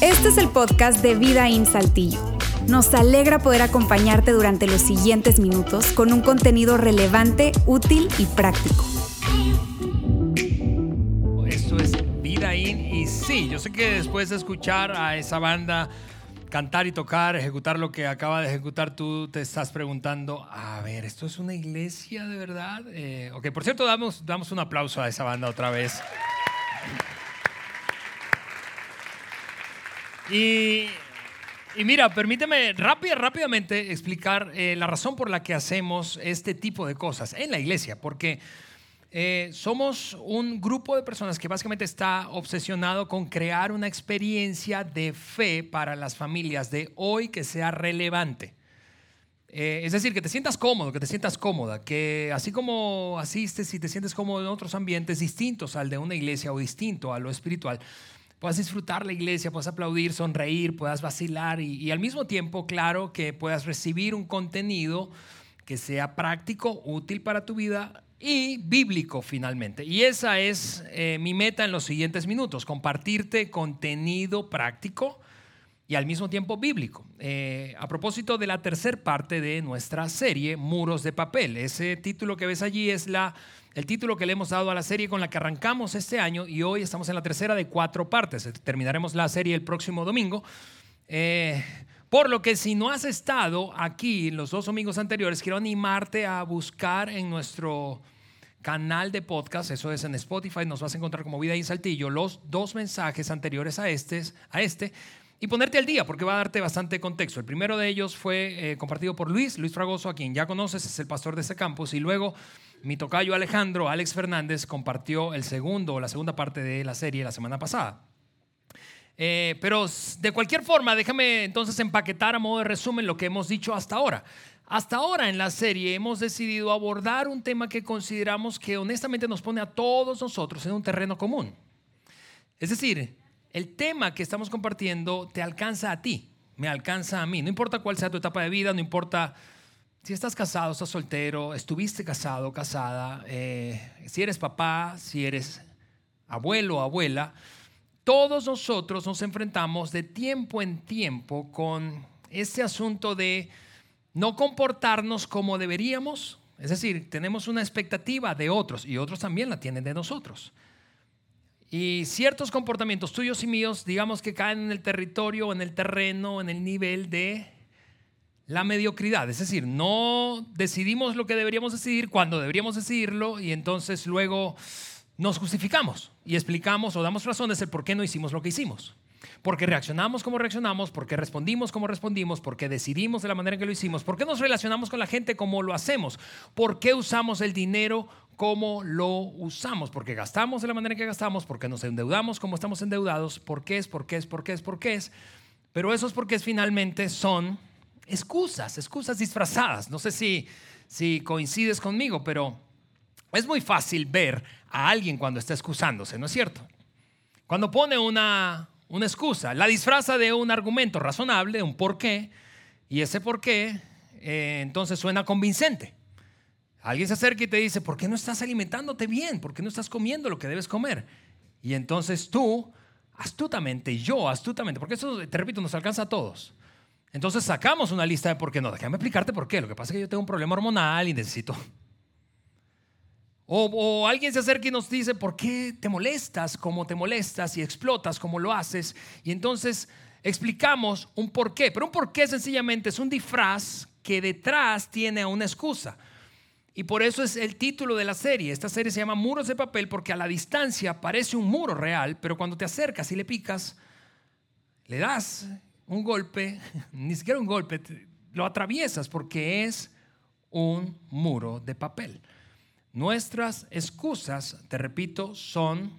Este es el podcast de Vida en Saltillo. Nos alegra poder acompañarte durante los siguientes minutos con un contenido relevante, útil y práctico. Esto es Vida In y sí, yo sé que después de escuchar a esa banda cantar y tocar, ejecutar lo que acaba de ejecutar, tú te estás preguntando, a ver, ¿esto es una iglesia de verdad? Eh, ok, por cierto, damos, damos un aplauso a esa banda otra vez. Y, y mira, permíteme rápida, rápidamente explicar eh, la razón por la que hacemos este tipo de cosas en la iglesia, porque eh, somos un grupo de personas que básicamente está obsesionado con crear una experiencia de fe para las familias de hoy que sea relevante. Eh, es decir, que te sientas cómodo, que te sientas cómoda, que así como asistes y te sientes cómodo en otros ambientes distintos al de una iglesia o distinto a lo espiritual, puedas disfrutar la iglesia, puedas aplaudir, sonreír, puedas vacilar y, y al mismo tiempo, claro, que puedas recibir un contenido que sea práctico, útil para tu vida y bíblico finalmente. Y esa es eh, mi meta en los siguientes minutos, compartirte contenido práctico y al mismo tiempo bíblico. Eh, a propósito de la tercera parte de nuestra serie, Muros de Papel. Ese título que ves allí es la, el título que le hemos dado a la serie con la que arrancamos este año y hoy estamos en la tercera de cuatro partes. Terminaremos la serie el próximo domingo. Eh, por lo que si no has estado aquí los dos domingos anteriores, quiero animarte a buscar en nuestro canal de podcast, eso es en Spotify, nos vas a encontrar como Vida y Saltillo, los dos mensajes anteriores a este, a este y ponerte al día porque va a darte bastante contexto. El primero de ellos fue eh, compartido por Luis, Luis Fragoso, a quien ya conoces, es el pastor de ese campus, y luego mi tocayo Alejandro, Alex Fernández, compartió el segundo o la segunda parte de la serie la semana pasada. Eh, pero de cualquier forma, déjame entonces empaquetar a modo de resumen lo que hemos dicho hasta ahora. Hasta ahora en la serie hemos decidido abordar un tema que consideramos que honestamente nos pone a todos nosotros en un terreno común. Es decir, el tema que estamos compartiendo te alcanza a ti, me alcanza a mí. No importa cuál sea tu etapa de vida, no importa si estás casado, estás soltero, estuviste casado, casada, eh, si eres papá, si eres abuelo abuela todos nosotros nos enfrentamos de tiempo en tiempo con este asunto de no comportarnos como deberíamos. Es decir, tenemos una expectativa de otros y otros también la tienen de nosotros. Y ciertos comportamientos tuyos y míos, digamos que caen en el territorio, en el terreno, en el nivel de la mediocridad. Es decir, no decidimos lo que deberíamos decidir cuando deberíamos decidirlo y entonces luego nos justificamos y explicamos o damos razones de por qué no hicimos lo que hicimos. Porque reaccionamos como reaccionamos, porque respondimos como respondimos, porque decidimos de la manera en que lo hicimos, por qué nos relacionamos con la gente como lo hacemos, por qué usamos el dinero como lo usamos, porque gastamos de la manera en que gastamos, porque nos endeudamos como estamos endeudados, por qué es, por qué es, por qué es, por qué es. Pero esos por qué es finalmente son excusas, excusas disfrazadas. No sé si, si coincides conmigo, pero es muy fácil ver a alguien cuando está excusándose, ¿no es cierto? Cuando pone una, una excusa, la disfraza de un argumento razonable, un porqué, y ese porqué eh, entonces suena convincente. Alguien se acerca y te dice, ¿por qué no estás alimentándote bien? ¿Por qué no estás comiendo lo que debes comer? Y entonces tú, astutamente, yo astutamente, porque eso, te repito, nos alcanza a todos. Entonces sacamos una lista de por qué no. Déjame explicarte por qué. Lo que pasa es que yo tengo un problema hormonal y necesito o, alguien se acerca y nos dice, ¿por qué te molestas como te molestas y explotas como lo haces? Y entonces explicamos un por qué. Pero un por qué sencillamente es un disfraz que detrás tiene una excusa. Y por eso es el título de la serie. Esta serie se llama Muros de Papel porque a la distancia parece un muro real, pero cuando te acercas y le picas, le das un golpe, ni siquiera un golpe, lo atraviesas porque es un muro de papel. Nuestras excusas, te repito, son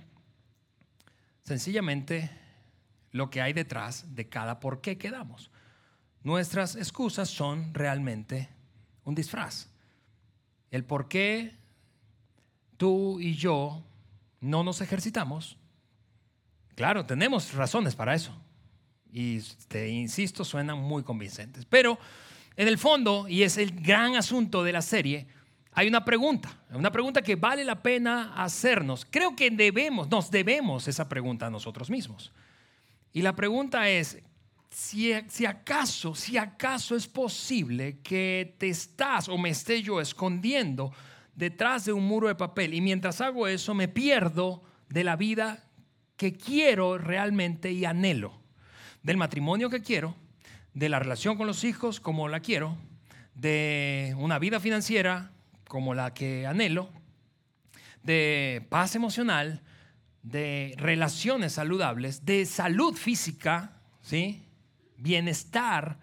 sencillamente lo que hay detrás de cada por qué quedamos. Nuestras excusas son realmente un disfraz. El por qué tú y yo no nos ejercitamos, claro, tenemos razones para eso. Y te insisto, suenan muy convincentes. Pero en el fondo, y es el gran asunto de la serie, hay una pregunta, una pregunta que vale la pena hacernos. Creo que debemos, nos debemos esa pregunta a nosotros mismos. Y la pregunta es, si, si, acaso, si acaso es posible que te estás o me esté yo escondiendo detrás de un muro de papel y mientras hago eso me pierdo de la vida que quiero realmente y anhelo, del matrimonio que quiero, de la relación con los hijos como la quiero, de una vida financiera como la que anhelo, de paz emocional, de relaciones saludables, de salud física, ¿sí? bienestar.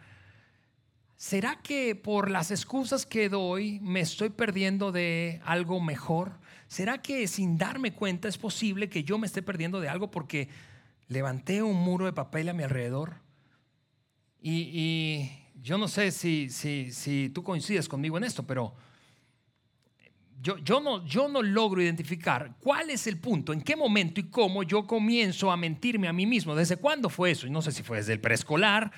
¿Será que por las excusas que doy me estoy perdiendo de algo mejor? ¿Será que sin darme cuenta es posible que yo me esté perdiendo de algo porque levanté un muro de papel a mi alrededor? Y, yo no sé si, si, si tú coincides conmigo en esto, pero yo, no, yo no logro identificar cuál es el punto, en qué momento y cómo yo comienzo a mentirme a mí mismo. ¿Desde cuándo fue eso? Y no sé si fue desde el preescolar,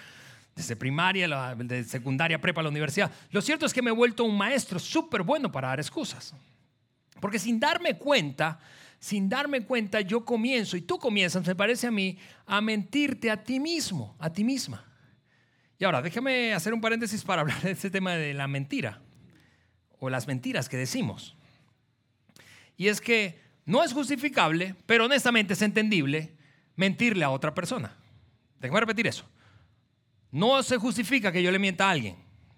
desde primaria, la, de secundaria, prepa, la universidad. Lo cierto es que me he vuelto un maestro súper bueno para dar excusas. Porque sin darme cuenta, sin darme cuenta, yo comienzo, y tú comienzas, me parece a mí, a mentirte a ti mismo, a ti misma. Y ahora, déjame hacer un paréntesis para hablar de este tema de la mentira o las mentiras que decimos. Y es que no es justificable, pero honestamente es entendible mentirle a otra persona. Déjame repetir eso. No se justifica que yo le mienta a alguien.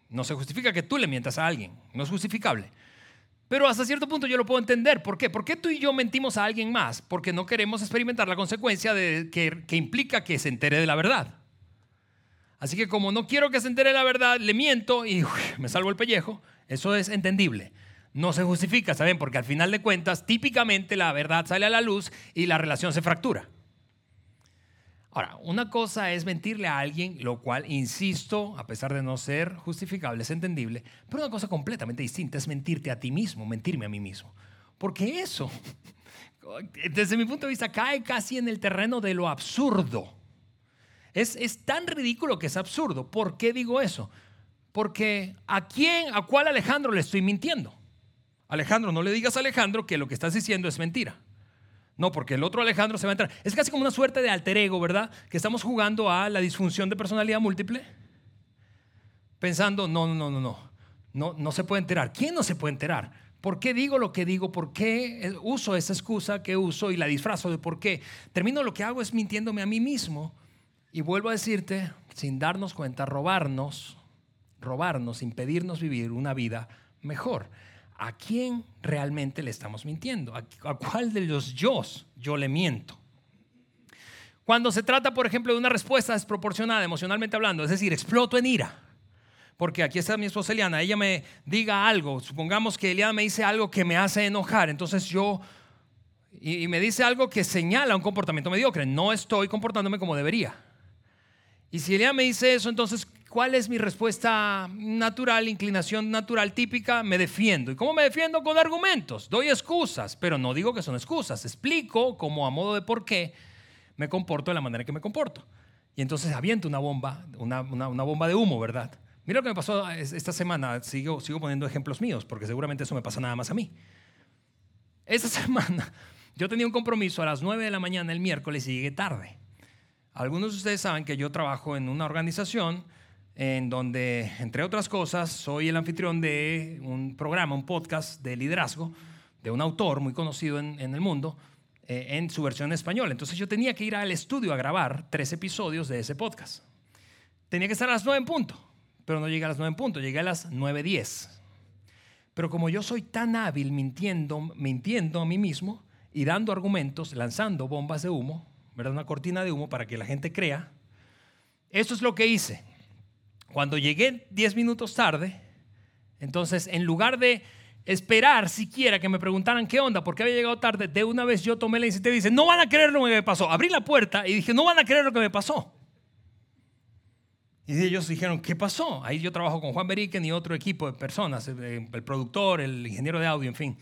No se justifica que tú le mientas a alguien. No es justificable. Pero hasta cierto punto yo lo puedo entender. ¿Por qué? ¿Por qué tú y yo mentimos a alguien más? Porque no queremos experimentar la consecuencia de que, implica que se entere de la verdad. Así que como no quiero que se entere de la verdad, le miento y me salvo el pellejo. Eso es entendible. No se justifica, ¿saben? Porque al final de cuentas, típicamente la verdad sale a la luz y la relación se fractura. Ahora, una cosa es mentirle a alguien, lo cual, insisto, a pesar de no ser justificable, es entendible, pero una cosa completamente distinta es mentirte a ti mismo, mentirme a mí mismo. Porque eso, desde mi punto de vista, cae casi en el terreno de lo absurdo. Es, es tan ridículo que es absurdo. ¿Por qué digo eso? Porque ¿a quién, a cuál Alejandro le estoy mintiendo? Alejandro, no le digas a Alejandro que lo que estás diciendo es mentira. No, porque el otro Alejandro se va a entrar. Es casi como una suerte de alter ego, ¿verdad? Que estamos jugando a la disfunción de personalidad múltiple. Pensando, no, no, no, no, no. No, no se puede enterar. ¿Quién no se puede enterar? ¿Por qué digo lo que digo? ¿Por qué uso esa excusa que uso y la disfrazo de por qué? Termino lo que hago es mintiéndome a mí mismo y vuelvo a decirte, sin darnos cuenta, robarnos robarnos, impedirnos vivir una vida mejor. ¿A quién realmente le estamos mintiendo? ¿A, cuál de los yo yo le miento? Cuando se trata, por ejemplo, de una respuesta desproporcionada emocionalmente hablando, es decir, exploto en ira. Porque aquí está mi esposa Eliana, ella me diga algo, supongamos que Eliana me dice algo que me hace enojar, entonces yo, y, me dice algo que señala un comportamiento mediocre, no estoy comportándome como debería. Y si Eliana me dice eso, entonces ¿Cuál es mi respuesta natural, inclinación natural típica? Me defiendo. ¿Y cómo me defiendo? Con argumentos. Doy excusas, pero no digo que son excusas. Explico como a modo de por qué me comporto de la manera que me comporto. Y entonces aviento una bomba, una, bomba de humo, ¿verdad? Mira lo que me pasó esta semana. Sigo, sigo poniendo ejemplos míos, porque seguramente eso me pasa nada más a mí. Esta semana yo tenía un compromiso a las 9 de la mañana el miércoles y llegué tarde. Algunos de ustedes saben que yo trabajo en una organización en donde, entre otras cosas, soy el anfitrión de un programa, un podcast de liderazgo de un autor muy conocido en, el mundo eh, en su versión española. Entonces yo tenía que ir al estudio a grabar tres episodios de ese podcast. Tenía que estar a las nueve en punto, pero no llegué a las nueve en punto, llegué a las nueve diez. Pero como yo soy tan hábil mintiendo, mintiendo a mí mismo y dando argumentos, lanzando bombas de humo, ¿verdad? una cortina de humo para que la gente crea, eso es lo que hice. Cuando llegué 10 minutos tarde, entonces en lugar de esperar siquiera que me preguntaran qué onda, por qué había llegado tarde, de una vez yo tomé la iniciativa y dije, no van a creer lo que me pasó. Abrí la puerta y dije, no van a creer lo que me pasó. Y ellos dijeron, ¿qué pasó? Ahí yo trabajo con Juan Beriken y otro equipo de personas, el productor, el ingeniero de audio, en fin.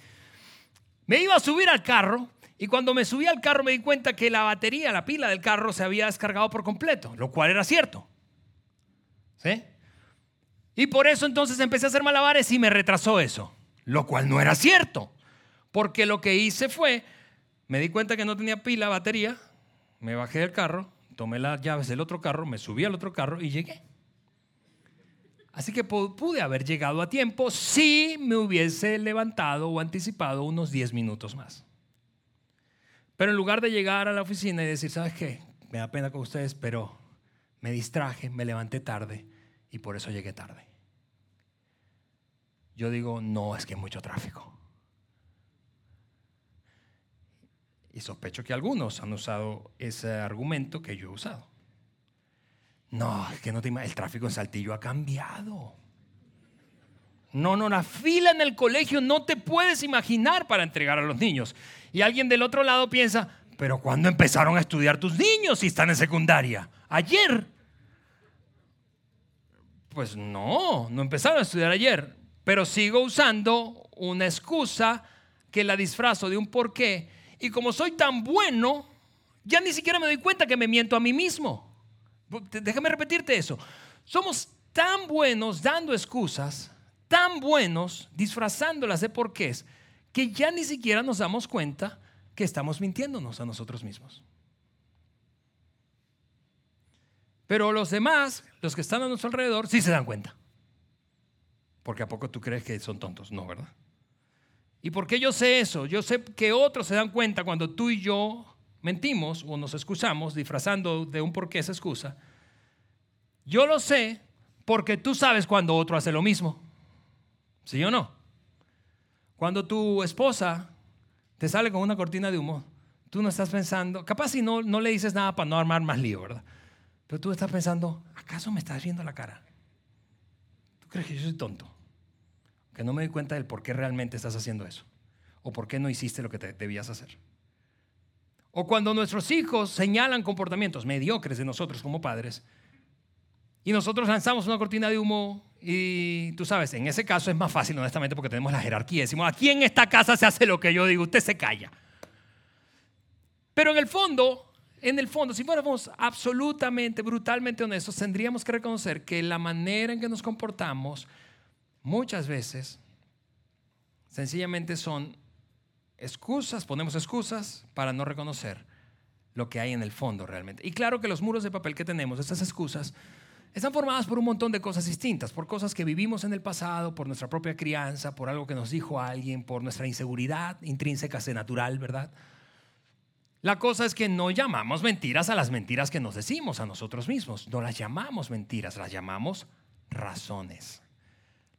Me iba a subir al carro y cuando me subí al carro me di cuenta que la batería, la pila del carro se había descargado por completo, lo cual era cierto. ¿Sí? Y por eso entonces empecé a hacer malabares y me retrasó eso. lo cual no era cierto, porque lo que hice fue, me di cuenta que no tenía pila, batería, me bajé del carro, tomé las llaves del otro carro, me subí al otro carro y llegué. Así que pude haber llegado a tiempo si me hubiese levantado o anticipado unos 10 minutos más. Pero en lugar de llegar a la oficina y decir, ¿sabes qué? Me da pena con ustedes, pero me distraje, me levanté tarde y por eso llegué tarde. Yo digo, no, es que hay mucho tráfico. Y sospecho que algunos han usado ese argumento que yo he usado. No, es que no te el tráfico en Saltillo ha cambiado. No, no, la fila en el colegio no te puedes imaginar para entregar a los niños. Y alguien del otro lado piensa, pero ¿cuándo empezaron a estudiar tus niños si están en secundaria? Ayer. Pues no, no empezaron a estudiar ayer, pero sigo usando una excusa que la disfrazo de un porqué. Y como soy tan bueno, ya ni siquiera me doy cuenta que me miento a mí mismo. Déjame repetirte eso. Somos tan buenos dando excusas, tan buenos disfrazándolas de porqués, que ya ni siquiera nos damos cuenta que estamos mintiéndonos a nosotros mismos. Pero los demás, los que están a nuestro alrededor, sí se dan cuenta. Porque a poco tú crees que son tontos, no, ¿verdad? ¿Y por qué yo sé eso? Yo sé que otros se dan cuenta cuando tú y yo mentimos o nos excusamos disfrazando de un porqué esa excusa, yo lo sé porque tú sabes cuando otro hace lo mismo. ¿Sí o no? Cuando tu esposa te sale con una cortina de humo, tú no estás pensando, capaz si no, no le dices nada para no armar más lío, ¿verdad? Pero tú estás pensando, ¿acaso me estás viendo la cara? ¿Tú crees que yo soy tonto? Que no me doy cuenta del por qué realmente estás haciendo eso. O por qué no hiciste lo que te debías hacer. O cuando nuestros hijos señalan comportamientos mediocres de nosotros como padres, y nosotros lanzamos una cortina de humo y tú sabes, en ese caso es más fácil honestamente porque tenemos la jerarquía. Decimos, aquí en esta casa se hace lo que yo digo, usted se calla. Pero en el fondo, en el fondo, si fuéramos absolutamente, brutalmente honestos, tendríamos que reconocer que la manera en que nos comportamos muchas veces sencillamente son excusas, ponemos excusas para no reconocer lo que hay en el fondo realmente. Y claro que los muros de papel que tenemos, estas excusas, están formadas por un montón de cosas distintas, por cosas que vivimos en el pasado, por nuestra propia crianza, por algo que nos dijo alguien, por nuestra inseguridad intrínseca, se natural, ¿verdad? La cosa es que no llamamos mentiras a las mentiras que nos decimos a nosotros mismos, no las llamamos mentiras, las llamamos razones,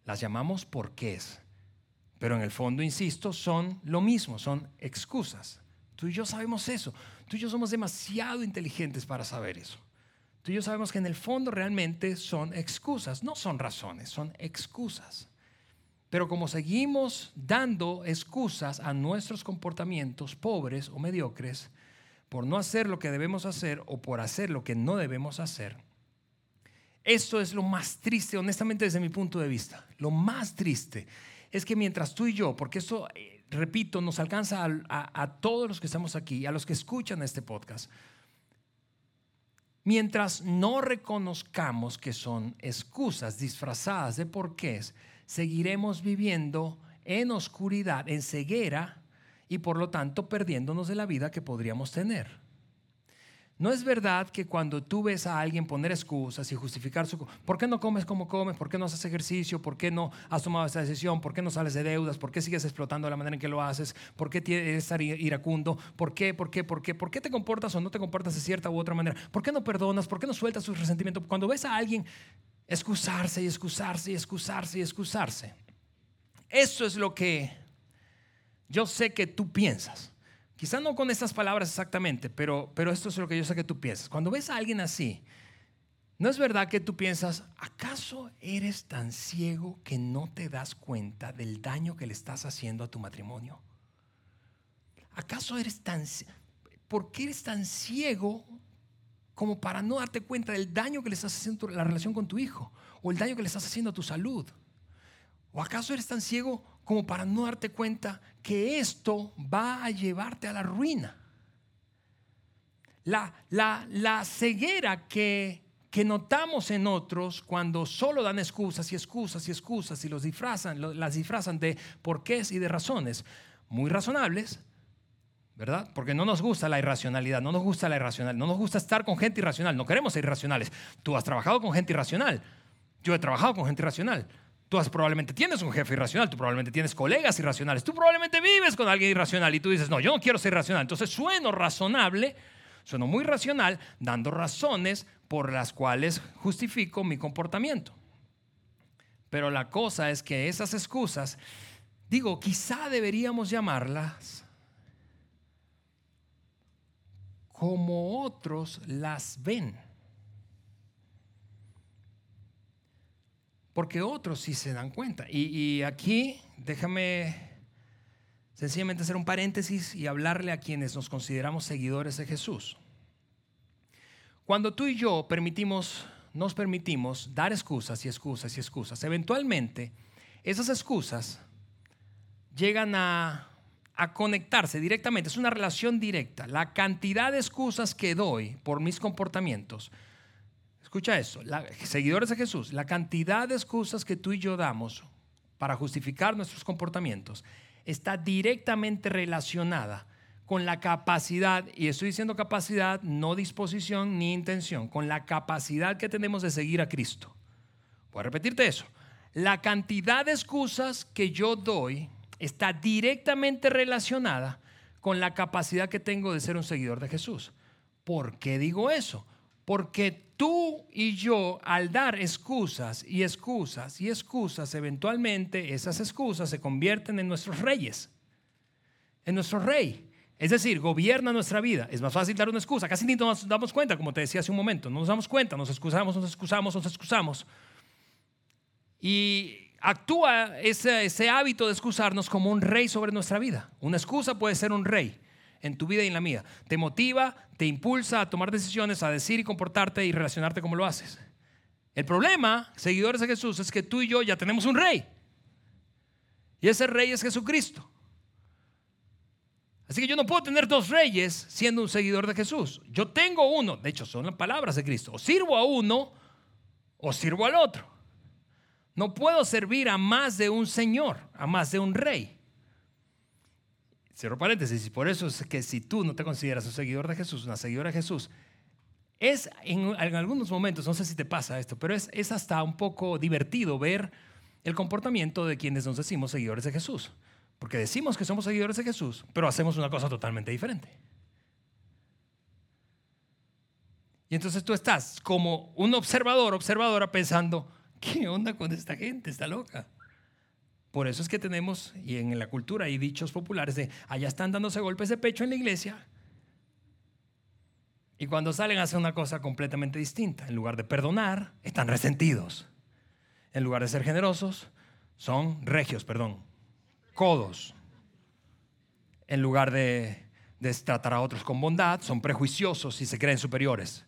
las llamamos porqués. Pero en el fondo, insisto, son lo mismo, son excusas. Tú y yo sabemos eso. Tú y yo somos demasiado inteligentes para saber eso. Tú y yo sabemos que en el fondo realmente son excusas, no son razones, son excusas. Pero como seguimos dando excusas a nuestros comportamientos pobres o mediocres por no hacer lo que debemos hacer o por hacer lo que no debemos hacer, esto es lo más triste, honestamente desde mi punto de vista. Lo más triste es que mientras tú y yo, porque esto, eh, repito, nos alcanza a, todos los que estamos aquí, a los que escuchan este podcast, mientras no reconozcamos que son excusas disfrazadas de porqués, seguiremos viviendo en oscuridad, en ceguera y por lo tanto perdiéndonos de la vida que podríamos tener. No es verdad que cuando tú ves a alguien poner excusas y justificar su... ¿Por qué no comes como comes? ¿Por qué no haces ejercicio? ¿Por qué no has tomado esa decisión? ¿Por qué no sales de deudas? ¿Por qué sigues explotando de la manera en que lo haces? ¿Por qué eres iracundo? ¿Por qué? ¿Por qué? ¿Por qué? ¿Por qué te comportas o no te comportas de cierta u otra manera? ¿Por qué no perdonas? ¿Por qué no sueltas sus resentimientos? Cuando ves a alguien excusarse y excusarse y excusarse y excusarse, eso es lo que yo sé que tú piensas. Quizá no con estas palabras exactamente, pero, pero esto es lo que yo sé que tú piensas. Cuando ves a alguien así, ¿no es verdad que tú piensas, ¿acaso eres tan ciego que no te das cuenta del daño que le estás haciendo a tu matrimonio? ¿Acaso eres tan... ¿Por qué eres tan ciego como para no darte cuenta del daño que le estás haciendo la relación con tu hijo? ¿O el daño que le estás haciendo a tu salud? ¿O acaso eres tan ciego como para no darte cuenta que esto va a llevarte a la ruina. La, la, la ceguera que que notamos en otros cuando solo dan excusas y excusas y excusas y los disfrazan, las disfrazan de porqués y de razones muy razonables, ¿verdad? Porque no nos gusta la irracionalidad, no nos gusta la irracional, no nos gusta estar con gente irracional, no queremos ser irracionales. Tú has trabajado con gente irracional, yo he trabajado con gente irracional. Tú probablemente tienes un jefe irracional, tú probablemente tienes colegas irracionales, tú probablemente vives con alguien irracional y tú dices, no, yo no quiero ser irracional. Entonces sueno razonable, sueno muy racional, dando razones por las cuales justifico mi comportamiento. Pero la cosa es que esas excusas, digo, quizá deberíamos llamarlas como otros las ven. Porque otros sí se dan cuenta. Y, aquí déjame sencillamente hacer un paréntesis y hablarle a quienes nos consideramos seguidores de Jesús. Cuando tú y yo permitimos, nos permitimos dar excusas y excusas y excusas, eventualmente esas excusas llegan a a conectarse directamente, es una relación directa. La cantidad de excusas que doy por mis comportamientos, escucha eso, seguidores de Jesús, la cantidad de excusas que tú y yo damos para justificar nuestros comportamientos está directamente relacionada con la capacidad, y estoy diciendo capacidad, no disposición ni intención, con la capacidad que tenemos de seguir a Cristo. Voy a repetirte eso. La cantidad de excusas que yo doy está directamente relacionada con la capacidad que tengo de ser un seguidor de Jesús. ¿Por qué digo eso? Porque tú y yo, al dar excusas y excusas y excusas, eventualmente esas excusas se convierten en nuestros reyes, en nuestro rey. Es decir, gobierna nuestra vida. Es más fácil dar una excusa. Casi ni nos damos cuenta, como te decía hace un momento. No nos damos cuenta, nos excusamos, nos excusamos, nos excusamos. Y actúa ese, hábito de excusarnos como un rey sobre nuestra vida. Una excusa puede ser un rey en tu vida y en la mía. Te motiva, te impulsa a tomar decisiones, a decir y comportarte y relacionarte como lo haces. El problema, seguidores de Jesús, es que tú y yo ya tenemos un rey. Y ese rey es Jesucristo. Así que yo no puedo tener dos reyes siendo un seguidor de Jesús. Yo tengo uno, de hecho son las palabras de Cristo. O sirvo a uno o sirvo al otro. No puedo servir a más de un señor, a más de un rey. Cierro paréntesis, y por eso es que si tú no te consideras un seguidor de Jesús, una seguidora de Jesús, es en, algunos momentos, no sé si te pasa esto, pero es, es hasta un poco divertido ver el comportamiento de quienes nos decimos seguidores de Jesús. Porque decimos que somos seguidores de Jesús, pero hacemos una cosa totalmente diferente. Y entonces tú estás como un observador, observadora, pensando, ¿Qué onda con esta gente? Está loca. Por eso es que tenemos, y en la cultura hay dichos populares de, allá están dándose golpes de pecho en la iglesia, y cuando salen hacen una cosa completamente distinta. En lugar de perdonar, están resentidos. En lugar de ser generosos, son regios, perdón, codos. En lugar de, de tratar a otros con bondad, son prejuiciosos y se creen superiores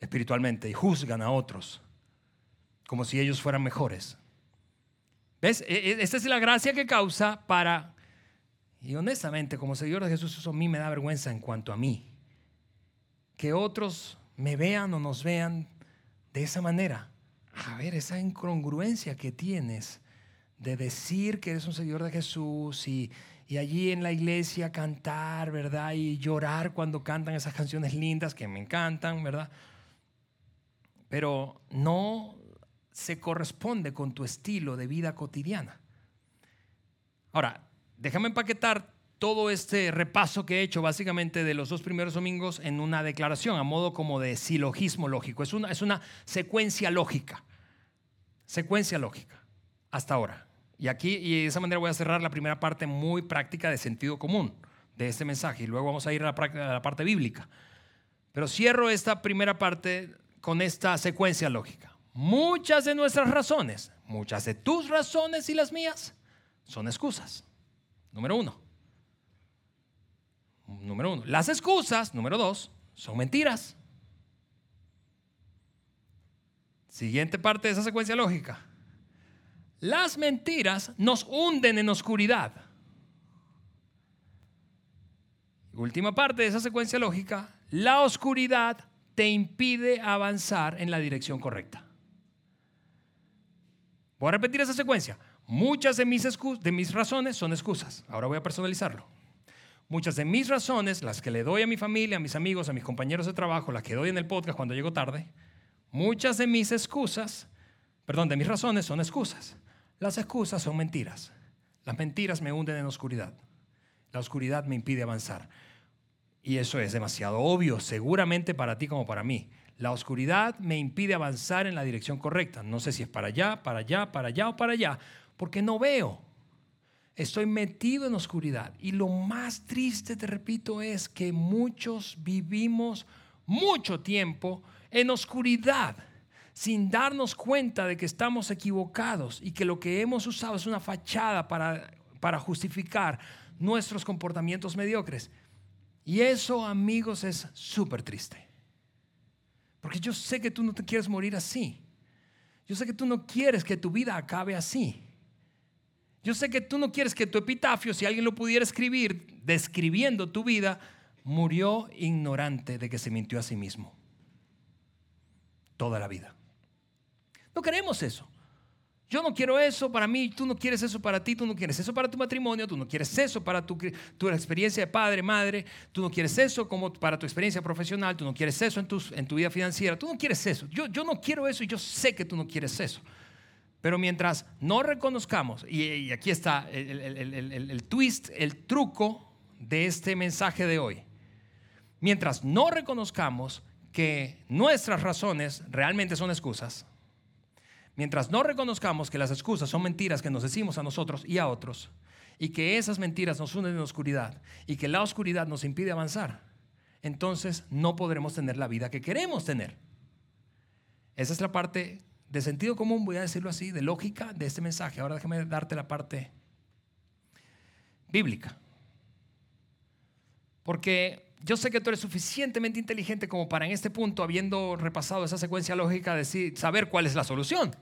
espiritualmente y juzgan a otros como si ellos fueran mejores. ¿Ves? E, e, esta es la gracia que causa para, y honestamente, como seguidor de Jesús, eso a mí me da vergüenza en cuanto a mí. Que otros me vean o nos vean de esa manera. A ver, esa incongruencia que tienes de decir que eres un seguidor de Jesús y, y allí en la iglesia cantar, ¿verdad? Y llorar cuando cantan esas canciones lindas que me encantan, ¿verdad? Pero no se corresponde con tu estilo de vida cotidiana. Ahora, déjame empaquetar todo este repaso que he hecho básicamente de los dos primeros domingos en una declaración, a modo como de silogismo lógico. Es una, es una secuencia lógica. Secuencia lógica. Hasta ahora. Y aquí, y de esa manera voy a cerrar la primera parte muy práctica de sentido común de este mensaje. Y luego vamos a ir a la, a la parte bíblica. Pero cierro esta primera parte con esta secuencia lógica. Muchas de nuestras razones, muchas de tus razones y las mías, son excusas. Número uno. Número uno. Las excusas, número dos, son mentiras. Siguiente parte de esa secuencia lógica. Las mentiras nos hunden en oscuridad. Última parte de esa secuencia lógica. La oscuridad te impide avanzar en la dirección correcta. Voy a repetir esa secuencia. Muchas de mis, de mis razones son excusas. Ahora voy a personalizarlo. Muchas de mis razones, las que le doy a mi familia, a mis amigos, a mis compañeros de trabajo, las que doy en el podcast cuando llego tarde, muchas de mis excusas, perdón, de mis razones son excusas. Las excusas son mentiras. Las mentiras me hunden en oscuridad. La oscuridad me impide avanzar. Y eso es demasiado obvio, seguramente para ti como para mí. La oscuridad me impide avanzar en la dirección correcta. No sé si es para allá, para allá, para allá o para allá, porque no veo. Estoy metido en oscuridad. Y lo más triste, te repito, es que muchos vivimos mucho tiempo en oscuridad sin darnos cuenta de que estamos equivocados y que lo que hemos usado es una fachada para, para justificar nuestros comportamientos mediocres. Y eso, amigos, es súper triste. Porque yo sé que tú no te quieres morir así. Yo sé que tú no quieres que tu vida acabe así. Yo sé que tú no quieres que tu epitafio, si alguien lo pudiera escribir describiendo tu vida, murió ignorante de que se mintió a sí mismo. Toda la vida. No queremos eso. Yo no quiero eso para mí, tú no quieres eso para ti, tú no quieres eso para tu matrimonio, tú no quieres eso para tu, tu experiencia de padre, madre, tú no quieres eso como para tu experiencia profesional, tú no quieres eso en tu, en tu vida financiera, tú no quieres eso. Yo, yo no quiero eso y yo sé que tú no quieres eso. Pero mientras no reconozcamos, y, aquí está el, el, el twist, el truco de este mensaje de hoy, mientras no reconozcamos que nuestras razones realmente son excusas, Mientras no reconozcamos que las excusas son mentiras que nos decimos a nosotros y a otros, y que esas mentiras nos unen en la oscuridad, y que la oscuridad nos impide avanzar, entonces no podremos tener la vida que queremos tener. Esa es la parte de sentido común, voy a decirlo así, de lógica de este mensaje. Ahora déjame darte la parte bíblica. Porque yo sé que tú eres suficientemente inteligente como para en este punto, habiendo repasado esa secuencia lógica, decir, saber cuál es la solución.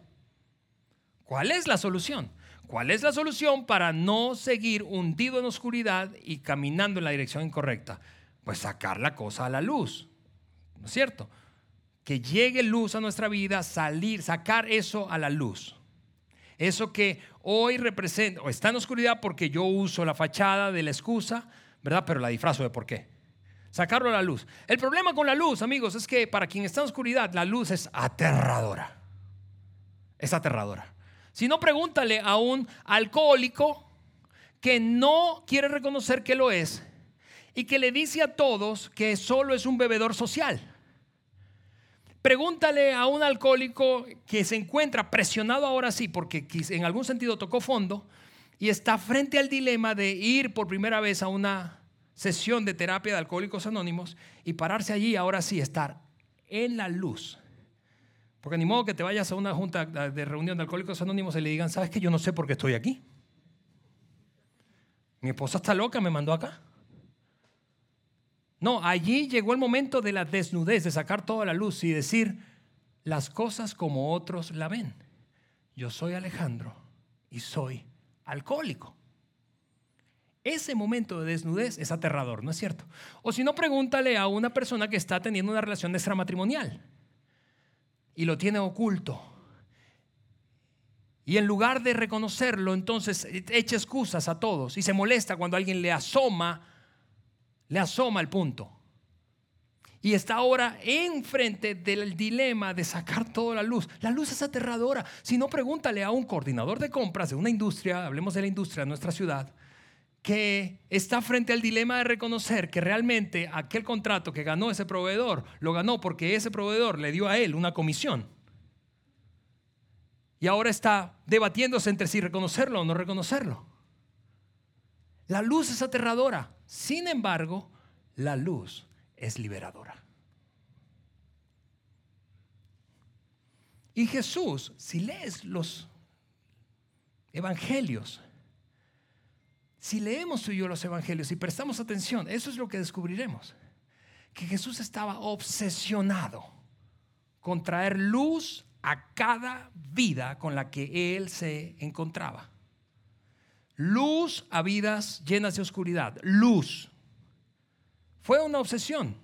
¿Cuál es la solución? ¿Cuál es la solución para no seguir hundido en oscuridad y caminando en la dirección incorrecta? Pues sacar la cosa a la luz, ¿no es cierto? Que llegue luz a nuestra vida, salir, sacar eso a la luz. Eso que hoy representa, o está en oscuridad porque yo uso la fachada de la excusa, ¿verdad? Pero la disfrazo de por qué. Sacarlo a la luz. El problema con la luz, amigos, es que para quien está en oscuridad, la luz es aterradora. Es aterradora. Si no, pregúntale a un alcohólico que no quiere reconocer que lo es y que le dice a todos que solo es un bebedor social. Pregúntale a un alcohólico que se encuentra presionado ahora sí, porque en algún sentido tocó fondo y está frente al dilema de ir por primera vez a una sesión de terapia de alcohólicos anónimos y pararse allí, ahora sí, estar en la luz porque ni modo que te vayas a una junta de reunión de alcohólicos anónimos y le digan, ¿sabes que yo no sé por qué estoy aquí? Mi esposa está loca, me mandó acá. No, allí llegó el momento de la desnudez, de sacar toda la luz y decir las cosas como otros la ven. Yo soy Alejandro y soy alcohólico. Ese momento de desnudez es aterrador, ¿no es cierto? O si no, pregúntale a una persona que está teniendo una relación extramatrimonial y lo tiene oculto. Y en lugar de reconocerlo, entonces echa excusas a todos y se molesta cuando alguien le asoma, le asoma el punto. Y está ahora enfrente del dilema de sacar toda la luz. La luz es aterradora. Si no, pregúntale a un coordinador de compras de una industria, hablemos de la industria de nuestra ciudad, que está frente al dilema de reconocer que realmente aquel contrato que ganó ese proveedor lo ganó porque ese proveedor le dio a él una comisión. Y ahora está debatiéndose entre si reconocerlo o no reconocerlo. La luz es aterradora. Sin embargo, la luz es liberadora. Y Jesús, si lees los evangelios, si leemos tú y yo los evangelios y prestamos atención, eso es lo que descubriremos. Que Jesús estaba obsesionado con traer luz a cada vida con la que él se encontraba. Luz a vidas llenas de oscuridad. Luz. Fue una obsesión.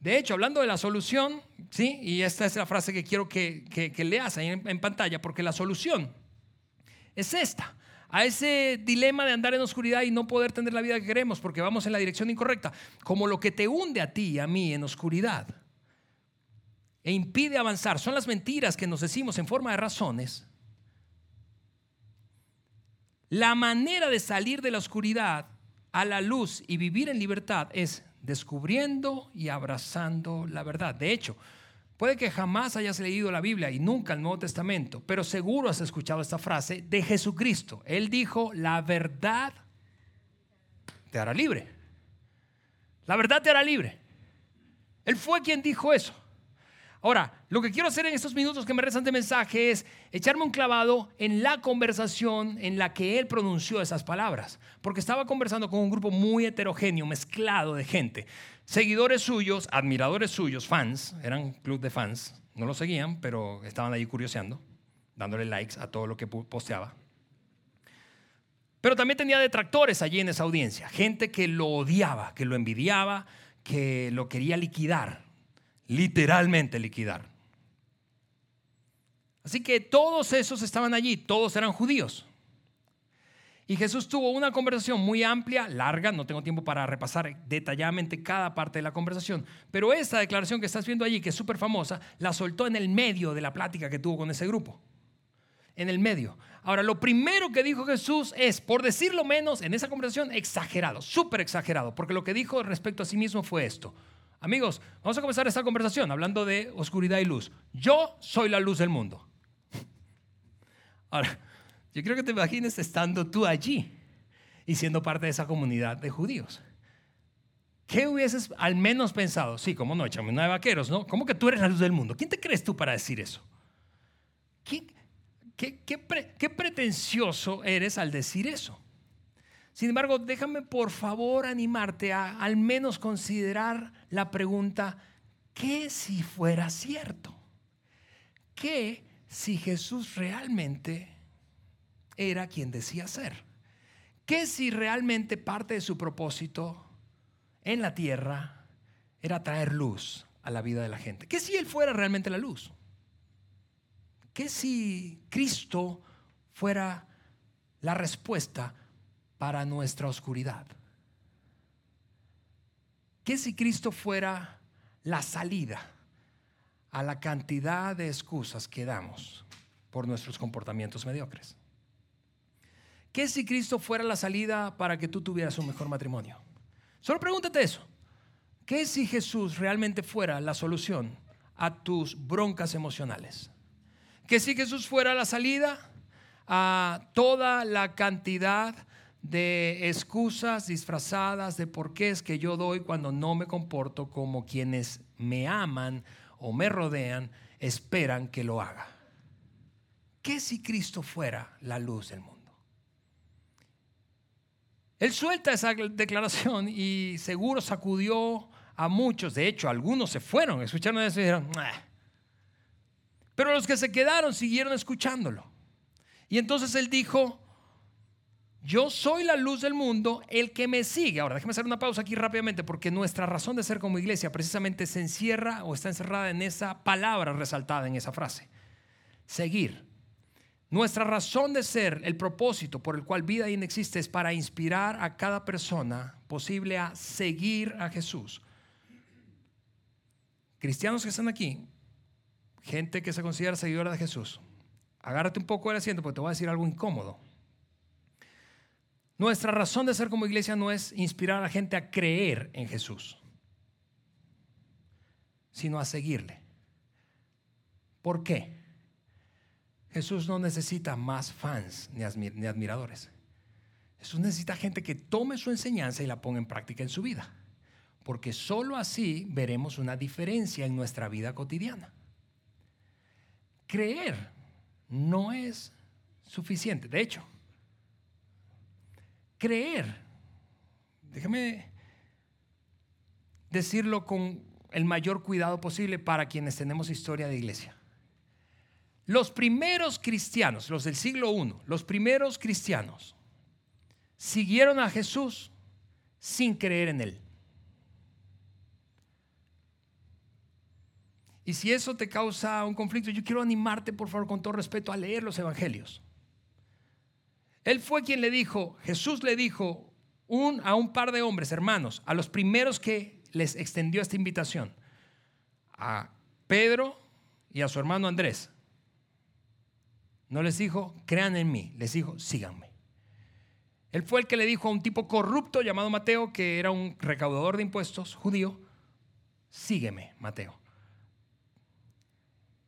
De hecho, hablando de la solución, ¿sí? y esta es la frase que quiero que, que, leas ahí en pantalla, porque la solución es esta a ese dilema de andar en oscuridad y no poder tener la vida que queremos porque vamos en la dirección incorrecta, como lo que te hunde a ti y a mí en oscuridad e impide avanzar, son las mentiras que nos decimos en forma de razones. La manera de salir de la oscuridad a la luz y vivir en libertad es descubriendo y abrazando la verdad. De hecho, Puede que jamás hayas leído la Biblia y nunca el Nuevo Testamento, pero seguro has escuchado esta frase de Jesucristo. Él dijo, la verdad te hará libre. La verdad te hará libre. Él fue quien dijo eso. Ahora, lo que quiero hacer en estos minutos que me rezan de mensaje es echarme un clavado en la conversación en la que él pronunció esas palabras, porque estaba conversando con un grupo muy heterogéneo, mezclado de gente, seguidores suyos, admiradores suyos, fans, eran club de fans, no lo seguían, pero estaban ahí curioseando, dándole likes a todo lo que posteaba. Pero también tenía detractores allí en esa audiencia, gente que lo odiaba, que lo envidiaba, que lo quería liquidar literalmente liquidar. Así que todos esos estaban allí, todos eran judíos. Y Jesús tuvo una conversación muy amplia, larga, no tengo tiempo para repasar detalladamente cada parte de la conversación, pero esta declaración que estás viendo allí, que es súper famosa, la soltó en el medio de la plática que tuvo con ese grupo. En el medio. Ahora, lo primero que dijo Jesús es, por decirlo menos, en esa conversación, exagerado, súper exagerado, porque lo que dijo respecto a sí mismo fue esto. Amigos, vamos a comenzar esta conversación hablando de oscuridad y luz. Yo soy la luz del mundo. Ahora, yo creo que te imagines estando tú allí y siendo parte de esa comunidad de judíos. ¿Qué hubieses al menos pensado? Sí, cómo no, échame una de vaqueros, ¿no? ¿Cómo que tú eres la luz del mundo? ¿Quién te crees tú para decir eso? qué, qué pretencioso eres al decir eso? Sin embargo, déjame por favor animarte a al menos considerar la pregunta, ¿qué si fuera cierto? ¿Qué si Jesús realmente era quien decía ser? ¿Qué si realmente parte de su propósito en la tierra era traer luz a la vida de la gente? ¿Qué si Él fuera realmente la luz? ¿Qué si Cristo fuera la respuesta para nuestra oscuridad. ¿Qué si Cristo fuera la salida a la cantidad de excusas que damos por nuestros comportamientos mediocres? ¿Qué si Cristo fuera la salida para que tú tuvieras un mejor matrimonio? Solo pregúntate eso. ¿Qué si Jesús realmente fuera la solución a tus broncas emocionales? ¿Qué si Jesús fuera la salida a toda la cantidad de excusas disfrazadas de por qué es que yo doy cuando no me comporto como quienes me aman o me rodean esperan que lo haga. ¿Qué si Cristo fuera la luz del mundo? Él suelta esa declaración y seguro sacudió a muchos. De hecho, algunos se fueron, escucharon eso y dijeron, pero los que se quedaron siguieron escuchándolo. Y entonces él dijo, yo soy la luz del mundo, el que me sigue. Ahora, déjame hacer una pausa aquí rápidamente porque nuestra razón de ser como iglesia precisamente se encierra o está encerrada en esa palabra resaltada en esa frase. Seguir. Nuestra razón de ser, el propósito por el cual Vida In existe es para inspirar a cada persona posible a seguir a Jesús. Cristianos que están aquí, gente que se considera seguidora de Jesús, agárrate un poco del asiento porque te voy a decir algo incómodo. Nuestra razón de ser como iglesia no es inspirar a la gente a creer en Jesús, sino a seguirle. ¿Por qué? Jesús no necesita más fans ni admiradores. Jesús necesita gente que tome su enseñanza y la ponga en práctica en su vida. Porque sólo así veremos una diferencia en nuestra vida cotidiana. Creer no es suficiente. De hecho, creer. Déjame decirlo con el mayor cuidado posible para quienes tenemos historia de iglesia. Los primeros cristianos, los del siglo I, los primeros cristianos, siguieron a Jesús sin creer en Él. Y si eso te causa un conflicto, yo quiero animarte, por favor, con todo respeto, a leer los evangelios. Él fue quien le dijo, Jesús le dijo a un par de hombres, hermanos, a los primeros que les extendió esta invitación, a Pedro y a su hermano Andrés. No les dijo, crean en mí, les dijo, síganme. Él fue el que le dijo a un tipo corrupto llamado Mateo, que era un recaudador de impuestos judío, sígueme, Mateo.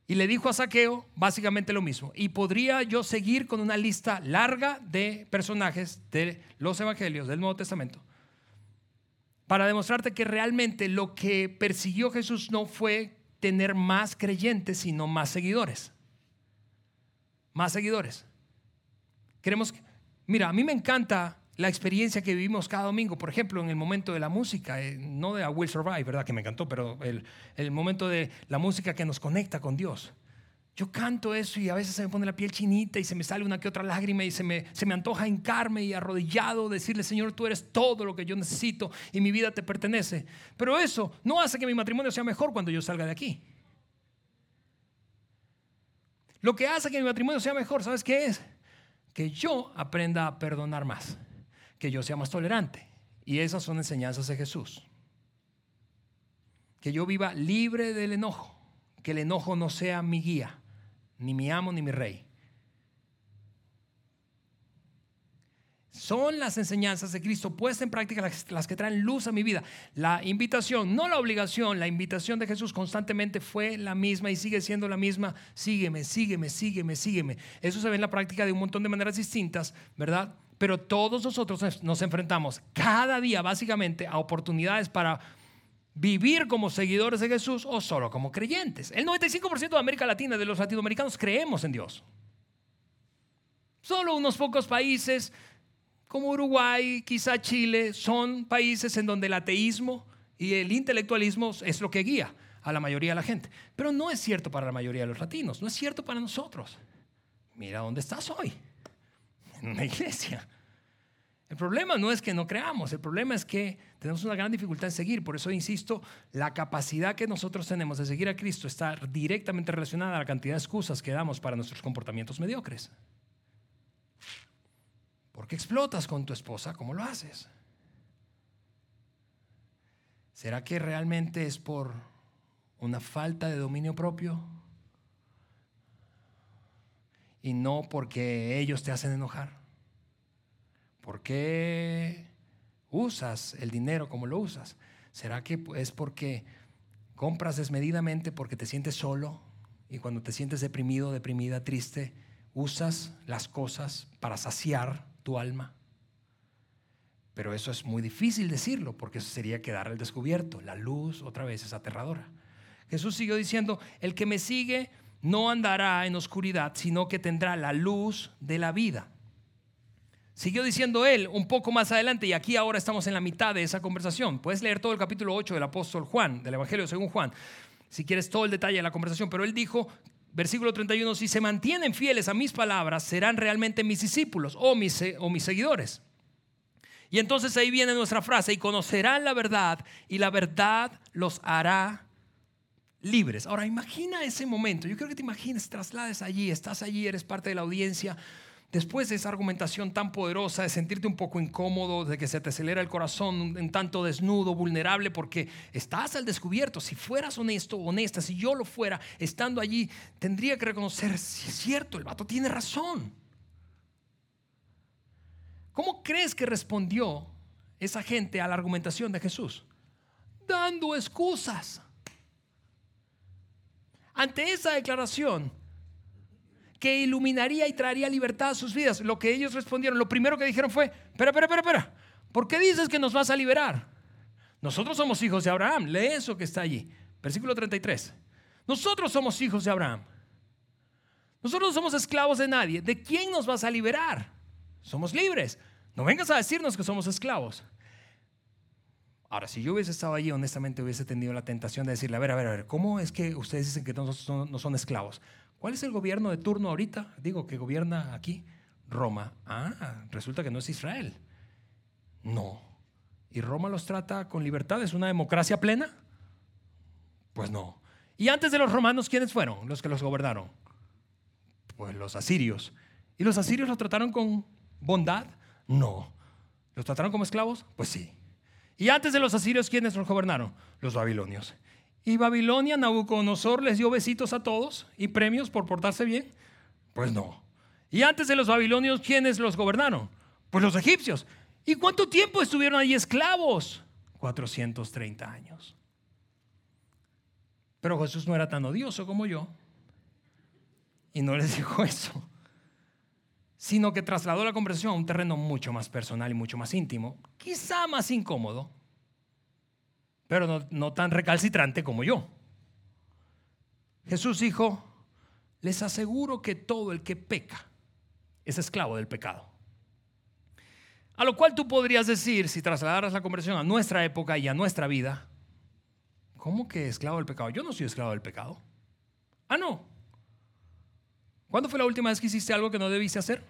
Y le dijo a Saqueo básicamente lo mismo. Y podría yo seguir con una lista larga de personajes de los evangelios del Nuevo Testamento para demostrarte que realmente lo que persiguió Jesús no fue tener más creyentes, sino más seguidores. Más seguidores. Queremos, mira, a mí me encanta la experiencia que vivimos cada domingo, por ejemplo, en el momento de la música, eh, no de A Will Survive, ¿verdad? Que me encantó, pero el, el momento de la música que nos conecta con Dios. Yo canto eso y a veces se me pone la piel chinita y se me sale una que otra lágrima y se me, se me antoja hincarme y arrodillado decirle, Señor, tú eres todo lo que yo necesito y mi vida te pertenece. Pero eso no hace que mi matrimonio sea mejor cuando yo salga de aquí. Lo que hace que mi matrimonio sea mejor, ¿sabes qué es? Que yo aprenda a perdonar más que yo sea más tolerante. Y esas son enseñanzas de Jesús. Que yo viva libre del enojo, que el enojo no sea mi guía, ni mi amo ni mi rey. Son las enseñanzas de Cristo puestas en práctica las, que traen luz a mi vida. La invitación, no la obligación, la invitación de Jesús constantemente fue la misma y sigue siendo la misma. Sígueme, sígueme, sígueme, sígueme. Eso se ve en la práctica de un montón de maneras distintas, ¿verdad? pero todos nosotros nos enfrentamos cada día básicamente a oportunidades para vivir como seguidores de Jesús o solo como creyentes. El 95% de América Latina, de los latinoamericanos, creemos en Dios. Solo unos pocos países como Uruguay, quizá Chile, son países en donde el ateísmo y el intelectualismo es lo que guía a la mayoría de la gente. Pero no es cierto para la mayoría de los latinos, no es cierto para nosotros. Mira dónde estás hoy en una iglesia. El problema no es que no creamos, el problema es que tenemos una gran dificultad en seguir. Por eso insisto, la capacidad que nosotros tenemos de seguir a Cristo está directamente relacionada a la cantidad de excusas que damos para nuestros comportamientos mediocres. ¿Por qué explotas con tu esposa? ¿Cómo lo haces? ¿Será que realmente es por una falta de dominio propio? y no porque ellos te hacen enojar? ¿Por qué usas el dinero como lo usas? ¿Será que es porque compras desmedidamente porque te sientes solo y cuando te sientes deprimido, deprimida, triste, usas las cosas para saciar tu alma? Pero eso es muy difícil decirlo porque eso sería quedar al descubierto. La luz otra vez es aterradora. Jesús siguió diciendo, el que me sigue no andará en oscuridad, sino que tendrá la luz de la vida. Siguió diciendo él un poco más adelante, y aquí ahora estamos en la mitad de esa conversación. Puedes leer todo el capítulo 8 del apóstol Juan, del Evangelio según Juan, si quieres todo el detalle de la conversación. Pero él dijo, versículo 31, si se mantienen fieles a mis palabras, serán realmente mis discípulos o mis, o mis seguidores. Y entonces ahí viene nuestra frase, y conocerán la verdad, y la verdad los hará libres. Ahora imagina ese momento, yo creo que te imagines, traslades allí, estás allí, eres parte de la audiencia. Después de esa argumentación tan poderosa, de sentirte un poco incómodo, de que se te acelera el corazón, un tanto desnudo, vulnerable, porque estás al descubierto. Si fueras honesto, honesta, si yo lo fuera, estando allí, tendría que reconocer, si es cierto, el vato tiene razón. ¿Cómo crees que respondió esa gente a la argumentación de Jesús? Dando excusas ante esa declaración que iluminaría y traería libertad a sus vidas, lo que ellos respondieron, lo primero que dijeron fue, espera, espera, espera, espera, ¿por qué dices que nos vas a liberar? Nosotros somos hijos de Abraham, lee eso que está allí, versículo 33. Nosotros somos hijos de Abraham. Nosotros no somos esclavos de nadie. ¿De quién nos vas a liberar? Somos libres. No vengas a decirnos que somos esclavos. Ahora, si yo hubiese estado allí, honestamente hubiese tenido la tentación de decirle, a ver, a ver, a ver, ¿cómo es que ustedes dicen que nosotros no son esclavos? ¿Cuál es el gobierno de turno ahorita? Digo, que gobierna aquí. Roma. Ah, resulta que no es Israel. No. ¿Y Roma los trata con libertad? ¿Es una democracia plena? Pues no. Y antes de los romanos, ¿quiénes fueron los que los gobernaron? Pues los asirios. ¿Y los asirios los trataron con bondad? No. ¿Los trataron como esclavos? Pues sí. Y antes de los asirios, ¿quiénes los gobernaron? Los babilonios. ¿Y Babilonia, Nabucodonosor les dio besitos a todos y premios por portarse bien? Pues no. ¿Y antes de los babilonios, quiénes los gobernaron? Pues los egipcios. ¿Y cuánto tiempo estuvieron ahí esclavos? 430 años. Pero Jesús no era tan odioso como yo. Y no les dijo eso. Sino que trasladó la conversación a un terreno mucho más personal y mucho más íntimo. Quizá más incómodo. Pero no, tan recalcitrante como yo. Jesús dijo, les aseguro que todo el que peca es esclavo del pecado. A lo cual tú podrías decir, si trasladaras la conversación a nuestra época y a nuestra vida, ¿cómo que esclavo del pecado? Yo no soy esclavo del pecado. Ah, no. ¿Cuándo fue la última vez que hiciste algo que no debiste hacer?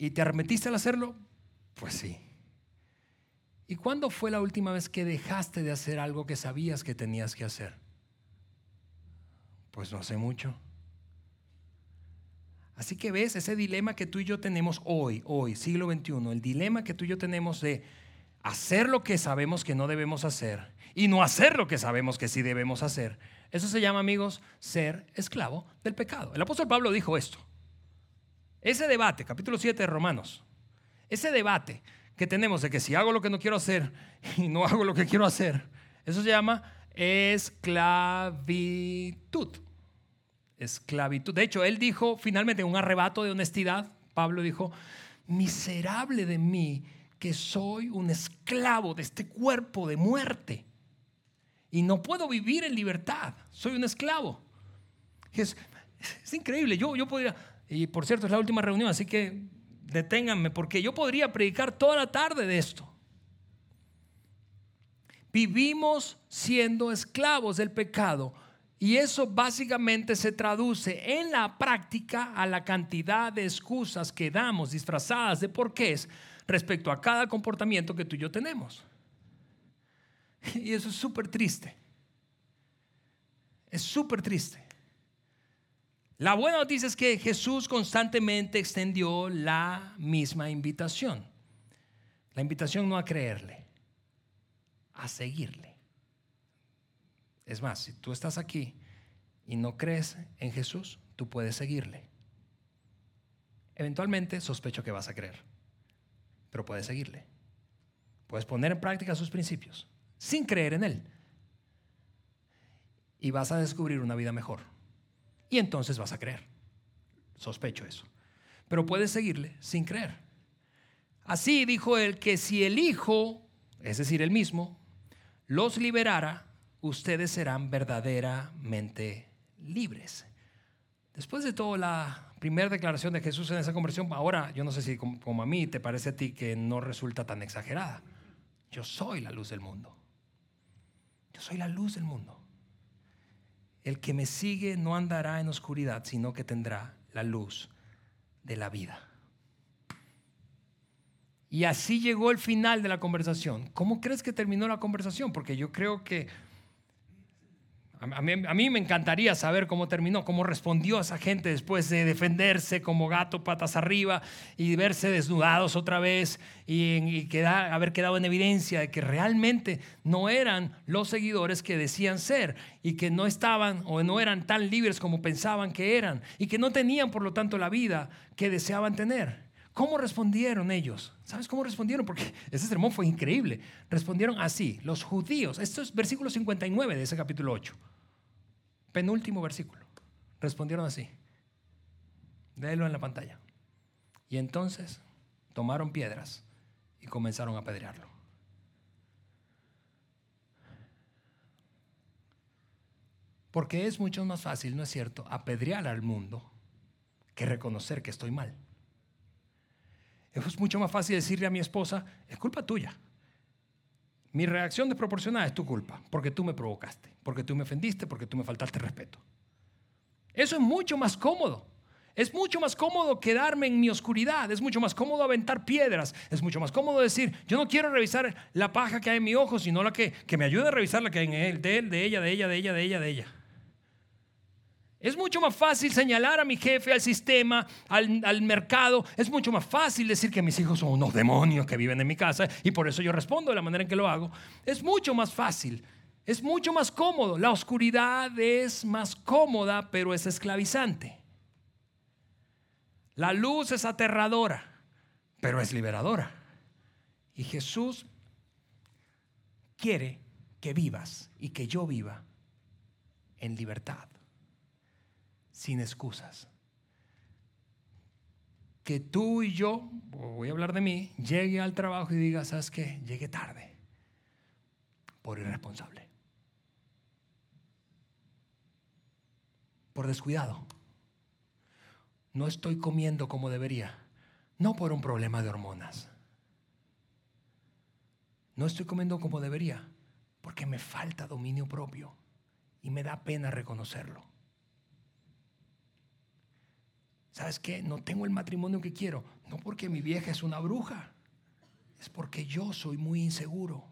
¿Y te arremetiste al hacerlo? Pues sí. ¿Y cuándo fue la última vez que dejaste de hacer algo que sabías que tenías que hacer? Pues no hace mucho. Así que ves ese dilema que tú y yo tenemos hoy, hoy, siglo XXI, el dilema que tú y yo tenemos de hacer lo que sabemos que no debemos hacer y no hacer lo que sabemos que sí debemos hacer. Eso se llama, amigos, ser esclavo del pecado. El apóstol Pablo dijo esto. Ese debate, capítulo 7 de Romanos, ese debate que tenemos de que si hago lo que no quiero hacer y no hago lo que quiero hacer, eso se llama esclavitud esclavitud. De hecho, él dijo finalmente en un arrebato de honestidad, Pablo dijo, miserable de mí que soy un esclavo de este cuerpo de muerte y no puedo vivir en libertad, soy un esclavo. Es, increíble, yo, yo podría, y por cierto es la última reunión, así que deténganme, porque yo podría predicar toda la tarde de esto. Vivimos siendo esclavos del pecado y eso básicamente se traduce en la práctica a la cantidad de excusas que damos disfrazadas de porqués respecto a cada comportamiento que tú y yo tenemos. Y eso es súper triste. Es súper triste. La buena noticia es que Jesús constantemente extendió la misma invitación. La invitación no a creerle, a seguirle. Es más, si tú estás aquí y no crees en Jesús, tú puedes seguirle. Eventualmente sospecho que vas a creer, pero puedes seguirle. Puedes poner en práctica sus principios sin creer en Él. Y vas a descubrir una vida mejor. Y entonces vas a creer. Sospecho eso. Pero puedes seguirle sin creer. Así dijo él que si el Hijo, es decir, el mismo, los liberara, ustedes serán verdaderamente libres. Después de toda la primera declaración de Jesús en esa conversión, ahora yo no sé si como, a mí te parece a ti que no resulta tan exagerada. Yo soy la luz del mundo. Yo soy la luz del mundo. El que me sigue no andará en oscuridad, sino que tendrá la luz de la vida. Y así llegó el final de la conversación. ¿Cómo crees que terminó la conversación? Porque yo creo que a mí, me encantaría saber cómo terminó, cómo respondió esa gente después de defenderse como gato patas arriba y verse desnudados otra vez y, haber quedado en evidencia de que realmente no eran los seguidores que decían ser y que no estaban o no eran tan libres como pensaban que eran y que no tenían por lo tanto la vida que deseaban tener. ¿Cómo respondieron ellos? ¿Sabes cómo respondieron? Porque ese sermón fue increíble. Respondieron así, los judíos. Esto es versículo 59 de ese capítulo 8. Penúltimo versículo. Respondieron así. Léelo en la pantalla. Y entonces tomaron piedras y comenzaron a apedrearlo. Porque es mucho más fácil, ¿no es cierto?, apedrear al mundo que reconocer que estoy mal. Es mucho más fácil decirle a mi esposa, es culpa tuya. Mi reacción desproporcionada es tu culpa, porque tú me provocaste, porque tú me ofendiste, porque tú me faltaste respeto. Eso es mucho más cómodo. Es mucho más cómodo quedarme en mi oscuridad, es mucho más cómodo aventar piedras, es mucho más cómodo decir, yo no quiero revisar la paja que hay en mi ojo, sino la que, que me ayude a revisar la que hay en él, de él, de ella, de ella, de ella, de ella, de ella. Es mucho más fácil señalar a mi jefe, al sistema, al, al, mercado. Es mucho más fácil decir que mis hijos son unos demonios que viven en mi casa y por eso yo respondo de la manera en que lo hago. Es mucho más fácil. Es mucho más cómodo. La oscuridad es más cómoda, pero es esclavizante. La luz es aterradora, pero es liberadora. Y Jesús quiere que vivas y que yo viva en libertad, sin excusas. Que tú y yo, voy a hablar de mí, llegue al trabajo y diga, ¿sabes qué? Llegué tarde por irresponsable, por descuidado no estoy comiendo como debería, no por un problema de hormonas. No estoy comiendo como debería porque me falta dominio propio y me da pena reconocerlo. ¿Sabes qué? No tengo el matrimonio que quiero, no porque mi vieja es una bruja, es porque yo soy muy inseguro.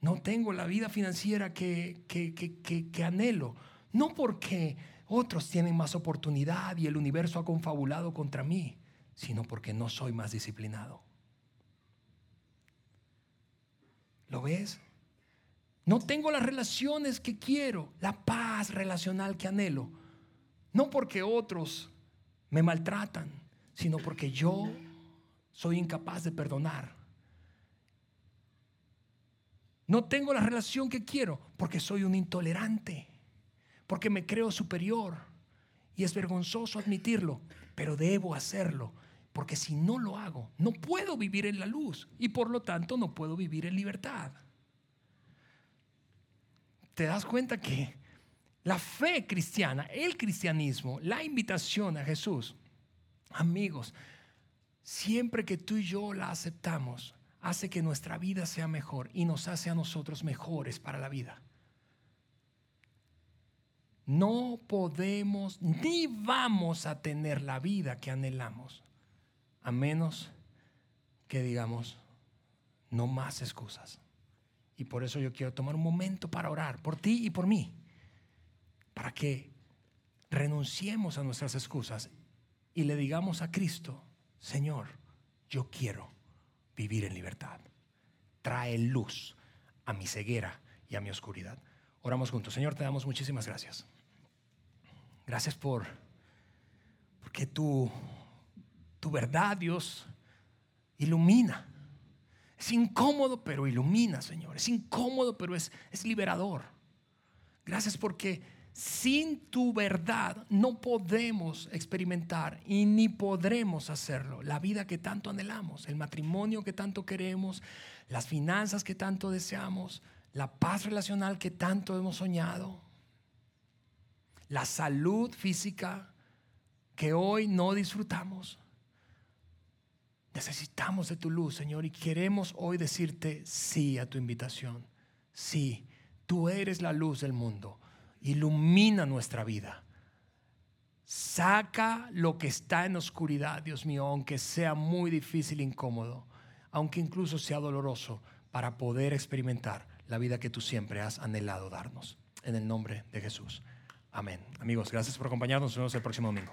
No tengo la vida financiera que, que, que, que anhelo, no porque otros tienen más oportunidad y el universo ha confabulado contra mí, sino porque no soy más disciplinado. ¿Lo ves? No tengo las relaciones que quiero, la paz relacional que anhelo. No porque otros me maltratan, sino porque yo soy incapaz de perdonar. No tengo la relación que quiero porque soy un intolerante porque me creo superior. Y es vergonzoso admitirlo, pero debo hacerlo, porque si no lo hago, no puedo vivir en la luz y por lo tanto no puedo vivir en libertad. ¿Te das cuenta que la fe cristiana, el cristianismo, la invitación a Jesús, amigos, siempre que tú y yo la aceptamos, hace que nuestra vida sea mejor y nos hace a nosotros mejores para la vida. No podemos ni vamos a tener la vida que anhelamos, a menos que digamos, no más excusas. Y por eso yo quiero tomar un momento para orar por ti y por mí, para que renunciemos a nuestras excusas y le digamos a Cristo, Señor, yo quiero vivir en libertad. Trae luz a mi ceguera y a mi oscuridad. Oramos juntos. Señor, te damos muchísimas gracias. Gracias por porque tu, tu verdad, Dios, ilumina. Es incómodo, pero ilumina, Señor. Es incómodo, pero es, es liberador. Gracias porque sin tu verdad no podemos experimentar y ni podremos hacerlo. La vida que tanto anhelamos, el matrimonio que tanto queremos, las finanzas que tanto deseamos, la paz relacional que tanto hemos soñado la salud física que hoy no disfrutamos. Necesitamos de tu luz, Señor, y queremos hoy decirte sí a tu invitación. Sí, tú eres la luz del mundo. Ilumina nuestra vida. Saca lo que está en oscuridad, Dios mío, aunque sea muy difícil incómodo, aunque incluso sea doloroso, para poder experimentar la vida que tú siempre has anhelado darnos. En el nombre de Jesús. Amén. Amigos, gracias por acompañarnos. Nos vemos el próximo domingo.